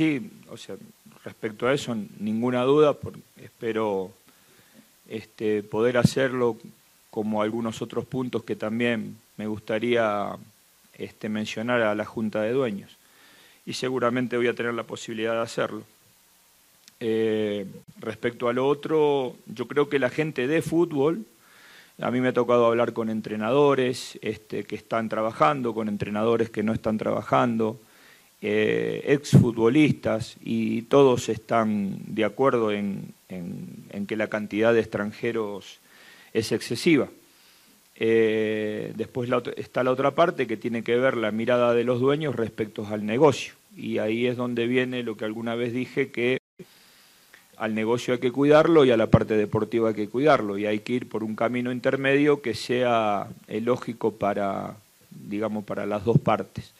Sí, o sea, respecto a eso, ninguna duda, espero este, poder hacerlo como algunos otros puntos que también me gustaría este, mencionar a la Junta de Dueños. Y seguramente voy a tener la posibilidad de hacerlo. Eh, respecto a lo otro, yo creo que la gente de fútbol, a mí me ha tocado hablar con entrenadores este, que están trabajando, con entrenadores que no están trabajando, eh, exfutbolistas, y todos están de acuerdo en, que la cantidad de extranjeros es excesiva. Eh, después la está la otra parte que tiene que ver la mirada de los dueños respecto al negocio. Y ahí es donde viene lo que alguna vez dije que al negocio hay que cuidarlo y a la parte deportiva hay que cuidarlo. Y hay que ir por un camino intermedio que sea eh, lógico para, digamos, para las dos partes.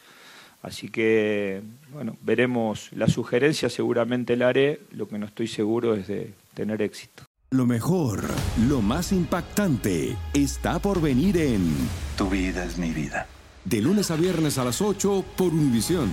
Así que, bueno, veremos. La sugerencia seguramente la haré. Lo que no estoy seguro es de tener éxito. Lo mejor, lo más impactante, está por venir en Tu vida es mi vida. De lunes a viernes a las 8 por Univisión.